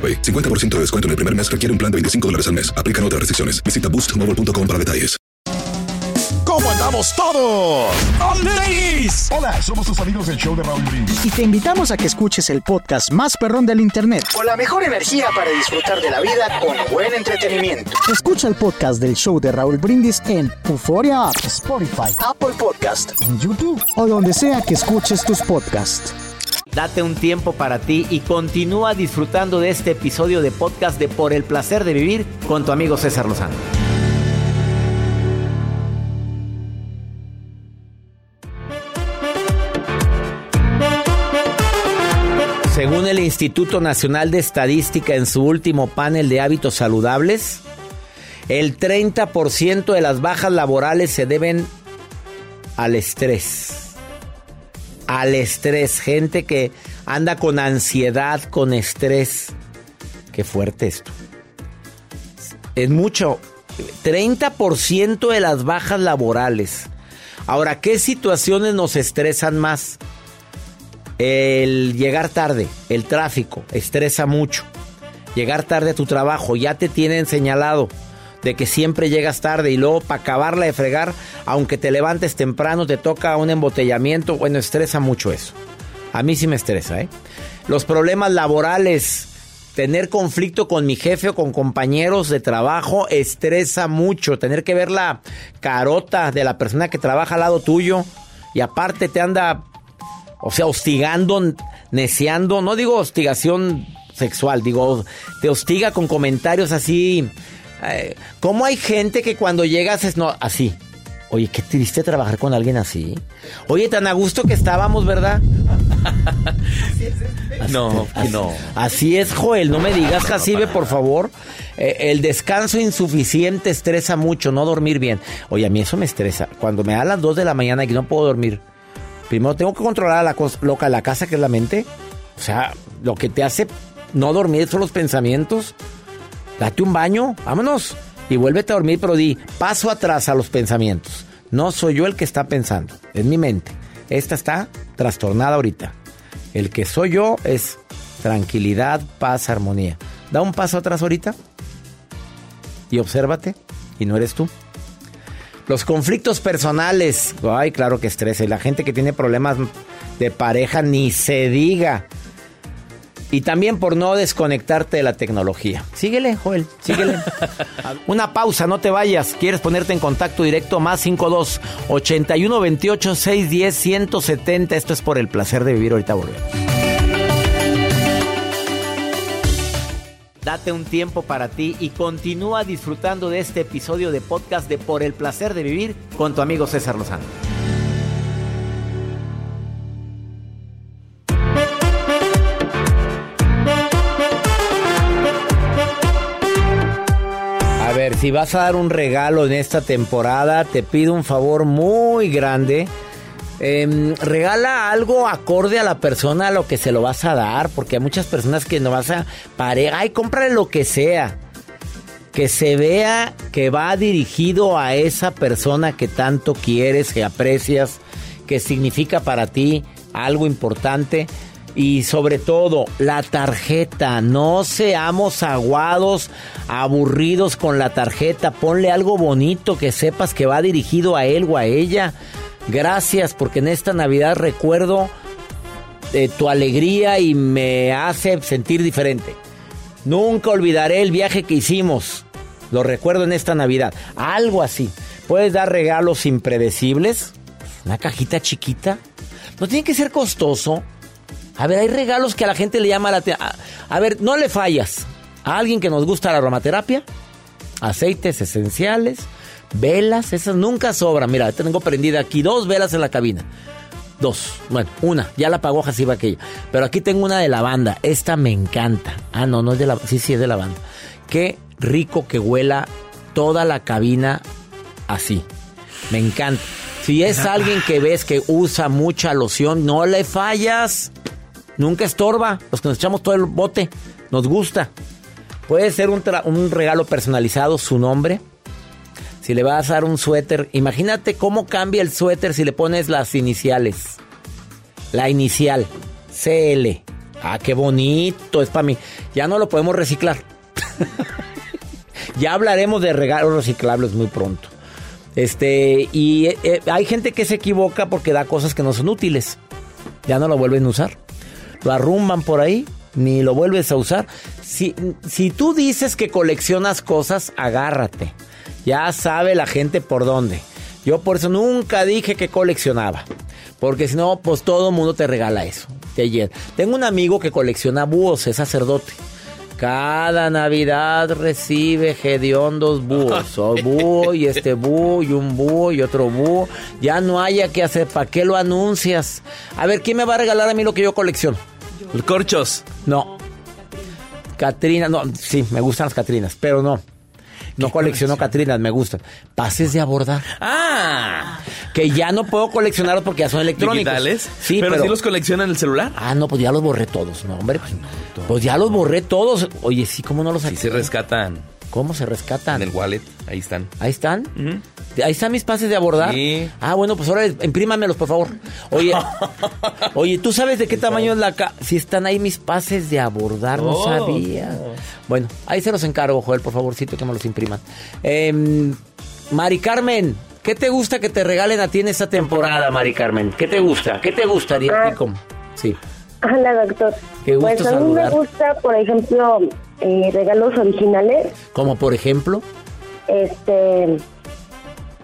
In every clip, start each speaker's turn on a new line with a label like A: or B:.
A: AroPay. 50% de descuento en el primer mes requiere un plan de 25 dólares al mes. Aplican otras restricciones. Visita boostmobile.com para detalles.
B: ¿Cómo andamos todos?
C: ¡Ladies!
B: Hola, somos tus amigos del show de Raúl Brindis.
C: Y te invitamos a que escuches el podcast más perrón del internet.
D: Con la mejor energía para disfrutar de la vida con buen entretenimiento.
C: Escucha el podcast del show de Raúl Brindis en Euforia App, Spotify,
D: Apple Podcast,
C: en YouTube o donde sea que escuches tus podcasts.
E: Date un tiempo para ti y continúa disfrutando de este episodio de podcast de Por el placer de vivir con tu amigo César Lozano. Según el Instituto Nacional de Estadística en su último panel de hábitos saludables, el 30% de las bajas laborales se deben al estrés. Al estrés, gente que anda con ansiedad, con estrés. Qué fuerte esto. Es mucho. 30% de las bajas laborales. Ahora, ¿qué situaciones nos estresan más? El llegar tarde, el tráfico, estresa mucho. Llegar tarde a tu trabajo, ya te tienen señalado de que siempre llegas tarde y luego para acabarla de fregar, aunque te levantes temprano, te toca un embotellamiento, bueno, estresa mucho eso. A mí sí me estresa, ¿eh? Los problemas laborales, tener conflicto con mi jefe o con compañeros de trabajo, estresa mucho. Tener que ver la carota de la persona que trabaja al lado tuyo y aparte te anda o sea, hostigando, neceando, no digo hostigación sexual, digo, te hostiga con comentarios así. ¿Cómo hay gente que cuando llegas es no, así? Oye, qué triste trabajar con alguien así. Oye, tan a gusto que estábamos, ¿verdad? no, no. Así es, Joel. No me digas, Jacibe, por favor. Eh, el descanso insuficiente estresa mucho, no dormir bien. Oye, a mí eso me estresa. Cuando me da las 2 de la mañana y no puedo dormir. Primero tengo que controlar a la cosa loca la casa, que es la mente. O sea, lo que te hace no dormir son los pensamientos. Date un baño, vámonos. Y vuélvete a dormir, pero di paso atrás a los pensamientos. No soy yo el que está pensando, es mi mente. Esta está trastornada ahorita. El que soy yo es tranquilidad, paz, armonía. Da un paso atrás ahorita y obsérvate y no eres tú. Los conflictos personales, ay, claro que estresa. Y la gente que tiene problemas de pareja, ni se diga. Y también por no desconectarte de la tecnología. Síguele, Joel, síguele. Una pausa, no te vayas. ¿Quieres ponerte en contacto directo? Más 52 81 28 610 170. Esto es por el placer de vivir. Ahorita volvemos. Date un tiempo para ti y continúa disfrutando de este episodio de podcast de Por el placer de vivir con tu amigo César Lozano. Si vas a dar un regalo en esta temporada, te pido un favor muy grande. Em, regala algo acorde a la persona a lo que se lo vas a dar, porque hay muchas personas que no vas a pareja, ay, cómprale lo que sea. Que se vea que va dirigido a esa persona que tanto quieres, que aprecias, que significa para ti algo importante. Y sobre todo, la tarjeta. No seamos aguados, aburridos con la tarjeta. Ponle algo bonito que sepas que va dirigido a él o a ella. Gracias porque en esta Navidad recuerdo eh, tu alegría y me hace sentir diferente. Nunca olvidaré el viaje que hicimos Lo recuerdo en esta Navidad. Algo así. Puedes dar regalos impredecibles. Una cajita chiquita. No tiene que ser costoso. A ver, hay regalos que a la gente le llama la atención. A ver, no le fallas. A alguien que nos gusta la aromaterapia, aceites esenciales, velas, esas nunca sobran. Mira, tengo prendida aquí dos velas en la cabina. Dos, bueno, una, ya la apagó va aquella. Pero aquí tengo una de lavanda, esta me encanta. Ah, no, no es de la, sí, sí es de lavanda. Qué rico que huela toda la cabina así. Me encanta. Si es alguien que ves que usa mucha loción, no le fallas. Nunca estorba. Los que nos echamos todo el bote, nos gusta. Puede ser un, regalo personalizado, su nombre. Si le vas a dar un suéter, imagínate cómo cambia el suéter si le pones las iniciales. La inicial, CL. Ah, qué bonito, es para mí. Ya no lo podemos reciclar. ya hablaremos de regalos reciclables muy pronto. Este, y eh, eh, hay gente que se equivoca porque da cosas que no son útiles. Ya no lo vuelven a usar. Lo arrumban por ahí, ni lo vuelves a usar. Si, si tú dices que coleccionas cosas, agárrate. Ya sabe la gente por dónde. Yo por eso nunca dije que coleccionaba. Porque si no, pues todo mundo te regala eso. Tengo un amigo que colecciona búhos, es sacerdote. Cada Navidad recibe dos búhos. O búho y este búho y un búho y otro búho. Ya no haya que hacer. ¿Para qué lo anuncias? A ver, ¿quién me va a regalar a mí lo que yo colecciono?
F: Los corchos.
E: No. Catrina, no, sí, me gustan las Catrinas, pero no. No colecciono Catrinas, me gustan. Pases de abordar.
F: Ah.
E: Que ya no puedo coleccionarlos porque ya son electrónicos.
F: ¿Digitales? Sí, pero, sí los coleccionan en el celular.
E: Ah, no, pues ya los borré todos. No, hombre. Pues, pues ya los borré todos. Oye, sí, ¿cómo no los
F: Sí se rescatan.
E: ¿Cómo se rescatan?
F: En el wallet, ahí están.
E: ¿Ahí están? Ahí están mis pases de abordar. Sí. Ah, bueno, pues ahora imprímamelos, por favor. Oye, oye, ¿tú sabes de qué tamaño es la ca Si están ahí mis pases de abordar, no oh. sabía. Bueno, ahí se los encargo, Joel, por favorcito, que me los impriman. Eh, Mari Carmen, ¿qué te gusta que te regalen a ti en esta temporada, Mari Carmen? ¿Qué te gusta? ¿Qué te gustaría? Ah. Sí.
G: Hola, doctor.
E: Qué gusto
G: pues a mí me gusta, por ejemplo, eh, regalos originales.
E: Como por ejemplo.
G: Este,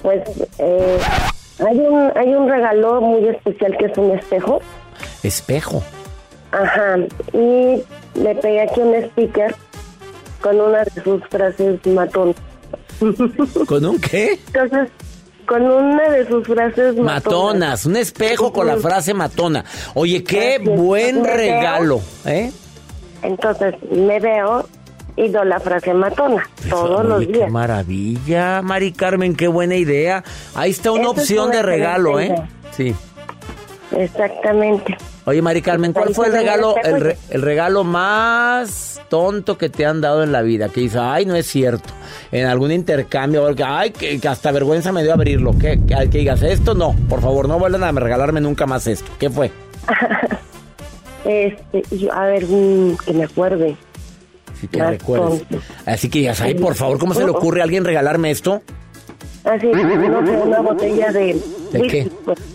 G: pues eh, hay un hay un regalo muy especial que es un espejo.
E: Espejo.
G: Ajá. Y le pegué aquí un sticker con una de sus frases matón.
E: ¿Con un qué?
G: Entonces, con una de sus frases
E: matonas. Matonas, un espejo con la frase matona. Oye, qué buen regalo, ¿eh?
G: Entonces me veo y doy la frase matona todos los días.
E: Qué maravilla, Mari Carmen, qué buena idea. Ahí está una opción de regalo, ¿eh? Sí.
G: Exactamente.
E: Oye, Mari Carmen, ¿cuál fue el regalo, el, regalo más tonto que te han dado en la vida? Que dice, ay, no es cierto. En algún intercambio, ay, que, hasta vergüenza me dio abrirlo. Que, que, que digas, esto no, por favor, no vuelvan a regalarme nunca más esto. ¿Qué fue?
G: Este, a ver, mm, que me acuerde.
E: Si te recuerdes. Así que digas, ay, por favor, ¿cómo se le ocurre a alguien regalarme esto?
G: Así, no sé, una botella de...
E: ¿De qué?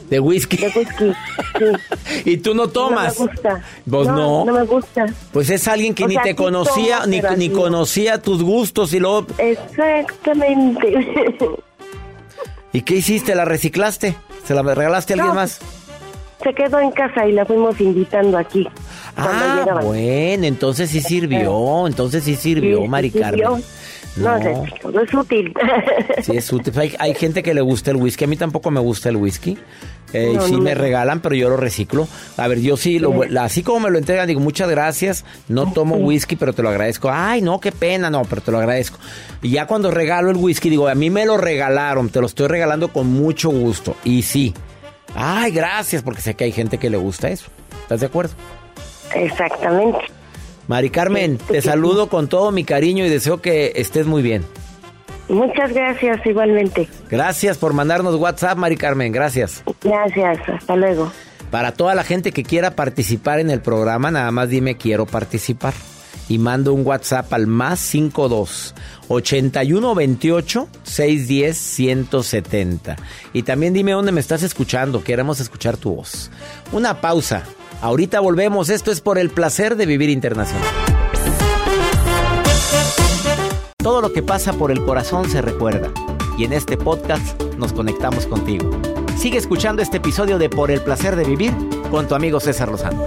E: ¿De whisky?
G: De whisky,
E: sí. ¿Y tú no tomas?
G: No me gusta.
E: ¿Vos no?
G: No, me gusta.
E: Pues es alguien que ni te conocía, ni, ni conocía tus gustos y luego...
G: Exactamente.
E: ¿Y qué hiciste? ¿La reciclaste? ¿Se la regalaste a alguien más?
G: Se quedó en casa y la fuimos invitando aquí.
E: Ah, bueno, entonces sí sirvió, entonces sí sirvió, Mari Carmen.
G: No, no, es útil.
E: Sí, es útil. Hay, gente que le gusta el whisky. A mí tampoco me gusta el whisky. Eh, sí me regalan, pero yo lo reciclo. A ver, yo sí, lo, así como me lo entregan, digo, muchas gracias. No tomo whisky, pero te lo agradezco. Ay, no, qué pena, no, pero te lo agradezco. Y ya cuando regalo el whisky, digo, a mí me lo regalaron, te lo estoy regalando con mucho gusto. Y sí, Ay, gracias, porque sé que hay gente que le gusta eso. ¿Estás de acuerdo?
G: Exactamente.
E: Mari Carmen, te saludo con todo mi cariño y deseo que estés muy bien.
G: Muchas gracias, igualmente.
E: Gracias por mandarnos WhatsApp, Mari Carmen, gracias.
G: Gracias, hasta luego.
E: Para toda la gente que quiera participar en el programa, nada más dime quiero participar. Y mando un WhatsApp al más 52 8128 610 170. Y también dime dónde me estás escuchando. Queremos escuchar tu voz. Una pausa. Ahorita volvemos. Esto es por el placer de vivir internacional. Todo lo que pasa por el corazón se recuerda. Y en este podcast nos conectamos contigo. Sigue escuchando este episodio de Por el placer de vivir con tu amigo César Lozano.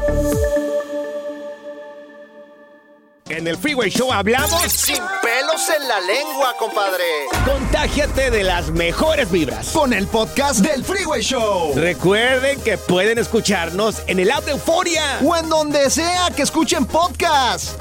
B: En el Freeway Show hablamos
D: Sin pelos en la lengua, compadre.
B: Contágiate de las mejores vibras.
H: Con el podcast del Freeway Show.
B: Recuerden que pueden escucharnos en el app de Euforia.
H: O en donde sea que escuchen podcast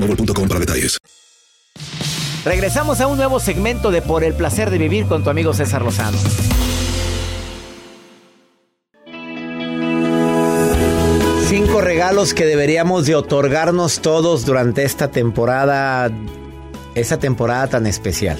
A: boostmobile.com para detalles.
E: Regresamos a un nuevo segmento de Por el placer de vivir con tu amigo César Lozano. Cinco regalos que deberíamos de otorgarnos todos durante esta temporada, esta temporada tan especial.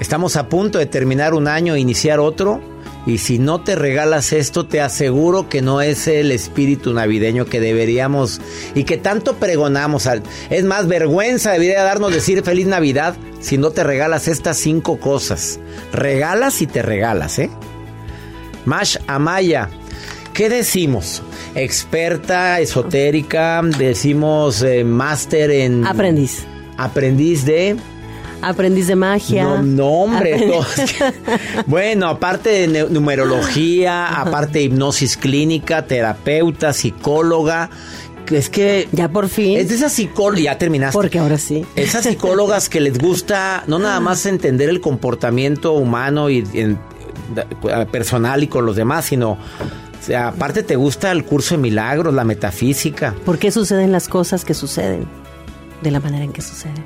E: Estamos a punto de terminar un año e iniciar otro. Y si no te regalas esto, te aseguro que no es el espíritu navideño que deberíamos y que tanto pregonamos. Es más, vergüenza debería darnos decir feliz Navidad si no te regalas estas cinco cosas. Regalas y te regalas, ¿eh? Mash Amaya, ¿qué decimos? Experta, esotérica, decimos eh, máster en...
I: Aprendiz.
E: Aprendiz de...
I: Aprendiz de magia.
E: No, no hombre. no, bueno, aparte de numerología, aparte de hipnosis clínica, terapeuta, psicóloga. Es que.
I: Ya por fin.
E: Es de esas psicólogas. Ya terminaste.
I: Porque ahora sí.
E: Esas psicólogas que les gusta no nada más entender el comportamiento humano y en- personal y con los demás, sino. o sea, aparte te gusta el curso de milagros, la metafísica.
I: ¿Por qué suceden las cosas que suceden? De la manera en que suceden.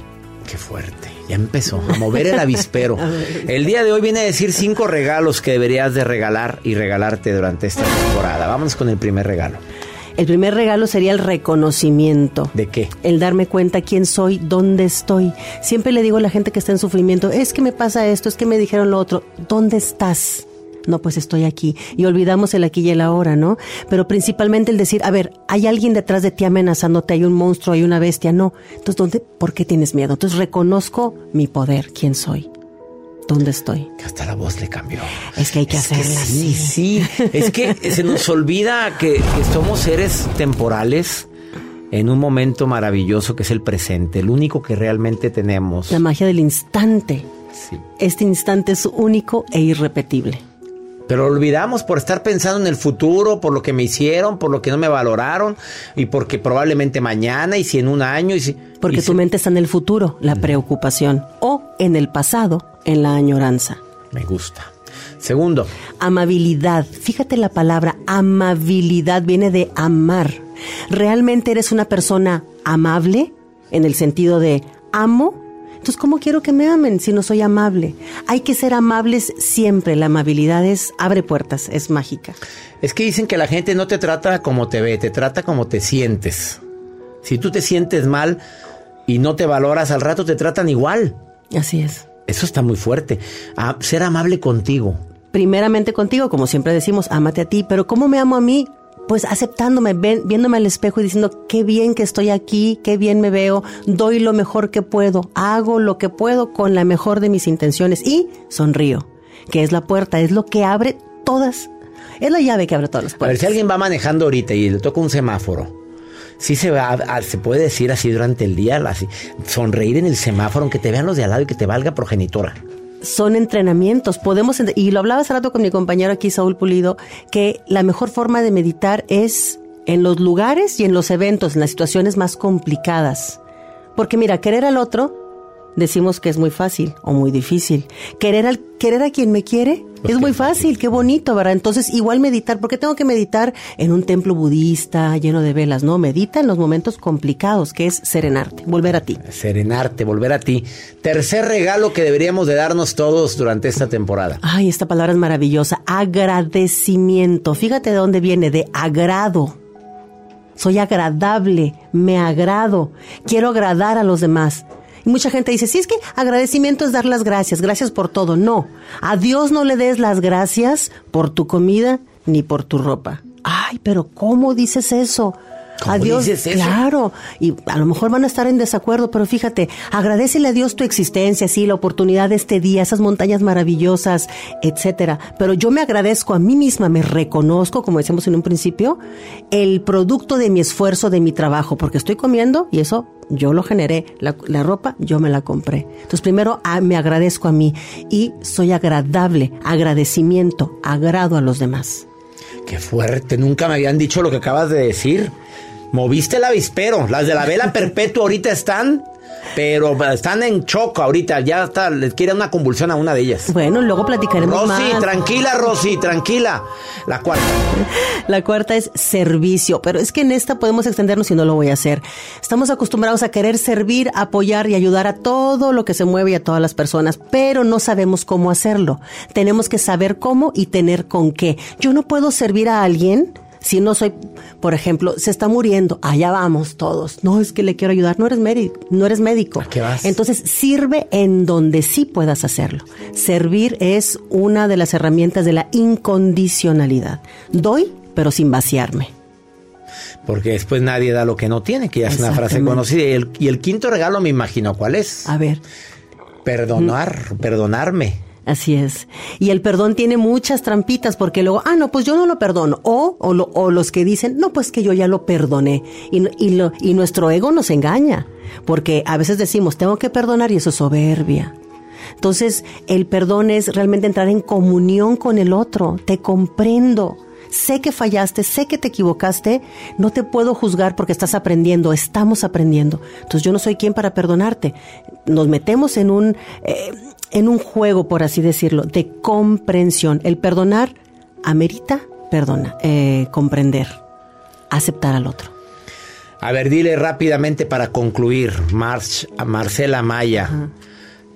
E: Qué fuerte. Ya empezó a mover el avispero. El día de hoy viene a decir cinco regalos que deberías de regalar y regalarte durante esta temporada. Vámonos con el primer regalo.
I: El primer regalo sería el reconocimiento.
E: ¿De qué?
I: El darme cuenta quién soy, dónde estoy. Siempre le digo a la gente que está en sufrimiento, es que me pasa esto, es que me dijeron lo otro. ¿Dónde estás? No, pues estoy aquí. Y olvidamos el aquí y el ahora, ¿no? Pero principalmente el decir, a ver, hay alguien detrás de ti amenazándote, hay un monstruo, hay una bestia. No. Entonces, ¿dónde? ¿Por qué tienes miedo? Entonces reconozco mi poder, quién soy. ¿Dónde estoy?
E: Que hasta la voz le cambió.
I: Es que hay que
E: Es que
I: hacerla
E: sí,
I: así.
E: sí. Es que se nos olvida que, que somos seres temporales en un momento maravilloso que es el presente, el único que realmente tenemos.
I: La magia del instante.
E: Sí.
I: Este instante es único e irrepetible.
E: Pero lo olvidamos por estar pensando en el futuro, por lo que me hicieron, por lo que no me valoraron y porque probablemente mañana y si en un año y si
I: Porque
E: y
I: tu
E: si-
I: mente está en el futuro, la preocupación, o en el pasado, en la añoranza.
E: me gusta. Segundo,
I: Amabilidad. Fíjate la palabra amabilidad viene de amar. ¿Realmente eres una persona amable? En el sentido de amo. Entonces, ¿cómo quiero que me amen si no soy amable? Hay que ser amables siempre. La amabilidad es abre puertas, es mágica.
E: es que dicen que la gente no te trata como te ve, te trata como te sientes. Si tú te sientes mal y no te valoras al rato te tratan igual.
I: Así es.
E: Eso está muy fuerte. Ah, ser amable contigo.
I: primeramente contigo, como siempre decimos, ámate a ti, pero ¿cómo me amo a mí? Pues aceptándome, ven- viéndome al espejo y diciendo, qué bien que estoy aquí, qué bien me veo, doy lo mejor que puedo, hago lo que puedo con la mejor de mis intenciones y sonrío, que es la puerta, es lo que abre todas, es la llave que abre todas las
E: A ver,
I: puertas.
E: si alguien va manejando ahorita y le toca un semáforo, sí se va, a- se puede decir así durante el día, así, sonreír en el semáforo, aunque te vean los de al lado y que te valga progenitora.
I: Son entrenamientos. Podemos, y lo hablaba hace rato con mi compañero aquí, Saúl Pulido, que la mejor forma de meditar es en los lugares y en los eventos, en las situaciones más complicadas. Porque mira, querer al otro decimos que es muy fácil o muy difícil. Querer, al, querer a quien me quiere es muy fácil, qué bonito, ¿verdad? Entonces, igual meditar, ¿por qué tengo que meditar en un templo budista lleno de velas? No, medita en los momentos complicados, que es serenarte, volver a ti.
E: Serenarte, volver a ti. Tercer regalo que deberíamos de darnos todos durante esta temporada.
I: Ay, esta palabra es maravillosa, agradecimiento. Fíjate de dónde viene, de agrado. Soy agradable, me agrado, quiero agradar a los demás. Y mucha gente dice, sí, es que agradecimiento es dar las gracias, gracias por todo. No, a Dios no le des las gracias por tu comida ni por tu ropa. Ay, pero ¿cómo dices eso?
E: ¿Cómo
I: a Dios,
E: dices eso?
I: claro, y a lo mejor van a estar en desacuerdo, pero fíjate, agradecele a Dios tu existencia, sí, la oportunidad de este día, esas montañas maravillosas, etcétera. Pero yo me agradezco a mí misma, me reconozco, como decíamos en un principio, el producto de mi esfuerzo, de mi trabajo, porque estoy comiendo y eso yo lo generé, la, la ropa yo me la compré. Entonces primero ah, me agradezco a mí y soy agradable, agradecimiento, agrado a los demás.
E: Qué fuerte, nunca me habían dicho lo que acabas de decir. Moviste el avispero. Las de la vela perpetua ahorita están, pero están en choco ahorita. Ya está, les quiere una convulsión a una de ellas.
I: Bueno, luego platicaremos
E: Rosy,
I: más.
E: tranquila, Rosy, tranquila. La cuarta.
I: La cuarta es servicio, pero es que en esta podemos extendernos y no lo voy a hacer. Estamos acostumbrados a querer servir, apoyar y ayudar a todo lo que se mueve y a todas las personas, pero no sabemos cómo hacerlo. Tenemos que saber cómo y tener con qué. Yo no puedo servir a alguien si no soy, por ejemplo, se está muriendo, allá vamos todos. No, es que le quiero ayudar, no eres médico, no eres médico.
E: ¿A qué vas?
I: Entonces, sirve en donde sí puedas hacerlo. Servir es una de las herramientas de la incondicionalidad. Doy, pero sin vaciarme.
E: Porque después nadie da lo que no tiene, que ya es una frase conocida. Y el, y el quinto regalo me imagino cuál es.
I: A ver.
E: Perdonar, perdonarme.
I: Así es. Y el perdón tiene muchas trampitas porque luego, ah, no, pues yo no lo perdono. O, o, lo- los que dicen, no, pues que yo ya lo perdoné. Y, y, lo, y nuestro ego nos engaña. Porque a veces decimos, tengo que perdonar y eso es soberbia. Entonces, el perdón es realmente entrar en comunión con el otro. Te comprendo. Sé que fallaste, sé que te equivocaste, no te puedo juzgar porque estás aprendiendo, estamos aprendiendo. Entonces yo no soy quien para perdonarte. Nos metemos en un, eh, en un juego, por así decirlo, de comprensión. El perdonar amerita perdona, eh, comprender, aceptar al otro.
E: A ver, dile rápidamente para concluir, March, a Marcela Maya.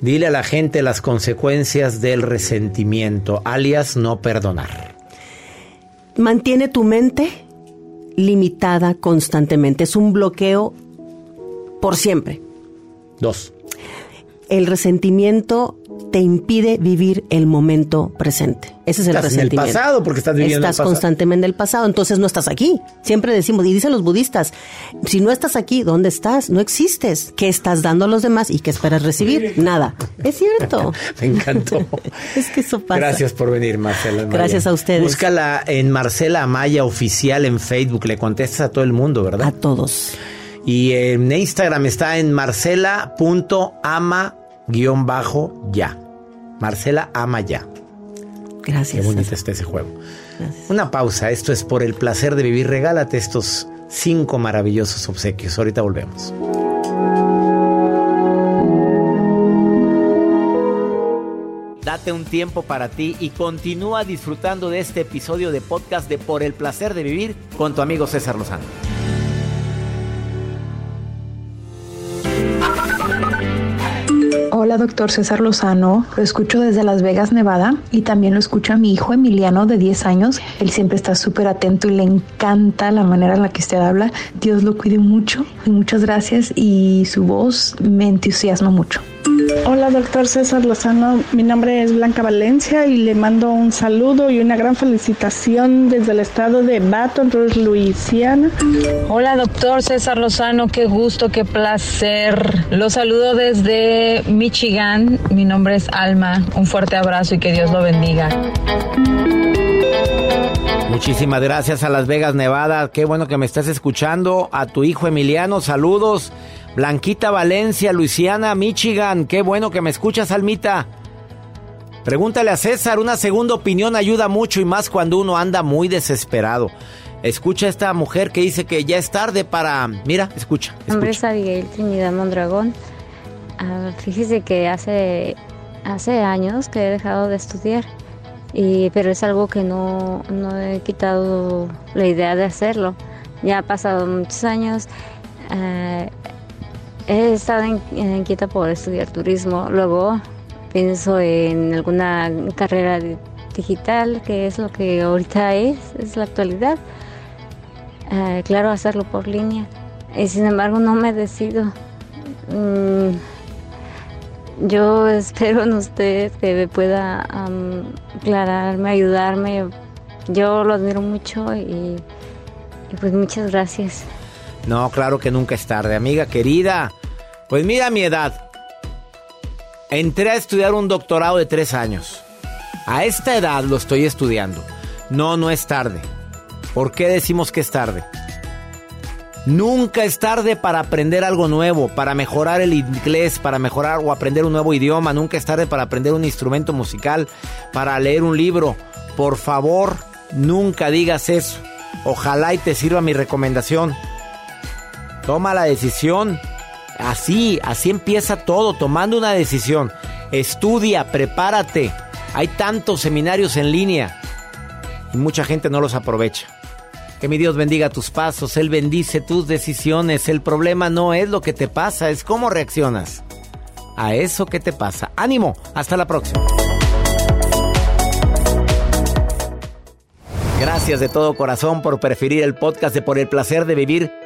E: Dile a la gente las consecuencias del resentimiento, alias no perdonar.
I: Mantiene tu mente limitada constantemente. Es un bloqueo por siempre.
E: Dos.
I: El resentimiento te impide vivir el momento presente. Ese es el
E: Estás en el pasado porque estás viviendo el
I: Estás
E: pasado.
I: constantemente en el pasado, entonces no estás aquí. Siempre decimos, y dicen los budistas, si no estás aquí, ¿dónde estás? No existes. ¿Qué estás dando a los demás y qué esperas recibir? Nada. Es cierto.
E: Me encantó.
I: es que eso pasa.
E: Gracias por venir, Marcela. Amaya.
I: Gracias a ustedes.
E: Búscala en Marcela Amaya Oficial en Facebook. Le contestas a todo el mundo, ¿verdad?
I: A todos.
E: Y en Instagram está en marcela.ama-ya. Marcela ama ya.
I: Gracias.
E: Qué bonito está ese juego. Una pausa. Esto es por el placer de vivir. Regálate estos cinco maravillosos obsequios. Ahorita volvemos. Date un tiempo para ti y continúa disfrutando de este episodio de podcast de Por el placer de vivir con tu amigo César Lozano.
J: Doctor César Lozano. Lo escucho desde Las Vegas, Nevada, y también lo escucho a mi hijo Emiliano de 10 años. Él siempre está súper atento y le encanta la manera en la que usted habla. Dios lo cuide mucho y muchas gracias y su voz me entusiasma mucho.
K: Hola, doctor César Lozano. Mi nombre es Blanca Valencia y le mando un saludo y una gran felicitación desde el estado de Baton Rouge, Luisiana.
L: Hola, doctor César Lozano. Qué gusto, qué placer. Los saludo desde Michigan. Mi nombre es Alma. Un fuerte abrazo y que Dios lo bendiga.
E: Muchísimas gracias a Las Vegas, Nevada. Qué bueno que me estás escuchando. A tu hijo Emiliano, saludos. Blanquita Valencia, Luisiana, Michigan. Qué bueno que me escuchas, Almita. Pregúntale a César, una segunda opinión ayuda mucho y más cuando uno anda muy desesperado. Escucha a esta mujer que dice que ya es tarde para... Mira, escucha.
M: Mi nombre es Abigail Trinidad Mondragón. Ah, fíjese que hace, hace años que he dejado de estudiar, y, pero es algo que no, no he quitado la idea de hacerlo. Ya ha pasado muchos años. eh, he estado inquieta por estudiar turismo. Luego pienso en alguna carrera di- digital, que es lo que ahorita es, es la actualidad. Eh, claro, hacerlo por línea. Y sin embargo, no me decido. Mm, yo espero en usted que me pueda am, aclararme, ayudarme. Yo lo admiro mucho y, y pues muchas gracias.
E: No, claro que nunca es tarde, amiga querida. Pues mira mi edad. Entré a estudiar un doctorado de tres años. A esta edad lo estoy estudiando. No, no es tarde. ¿Por qué decimos que es tarde? Nunca es tarde para aprender algo nuevo, para mejorar el inglés, para mejorar o aprender un nuevo idioma. Nunca es tarde para aprender un instrumento musical, para leer un libro. Por favor, nunca digas eso. Ojalá y te sirva mi recomendación. Toma la decisión. Así, así empieza todo, tomando una decisión. Estudia, prepárate. Hay tantos seminarios en línea y mucha gente no los aprovecha. Que mi Dios bendiga tus pasos, Él bendice tus decisiones. El problema no es lo que te pasa, es cómo reaccionas a eso que te pasa. Ánimo, hasta la próxima. Gracias de todo corazón por preferir el podcast de Por el placer de vivir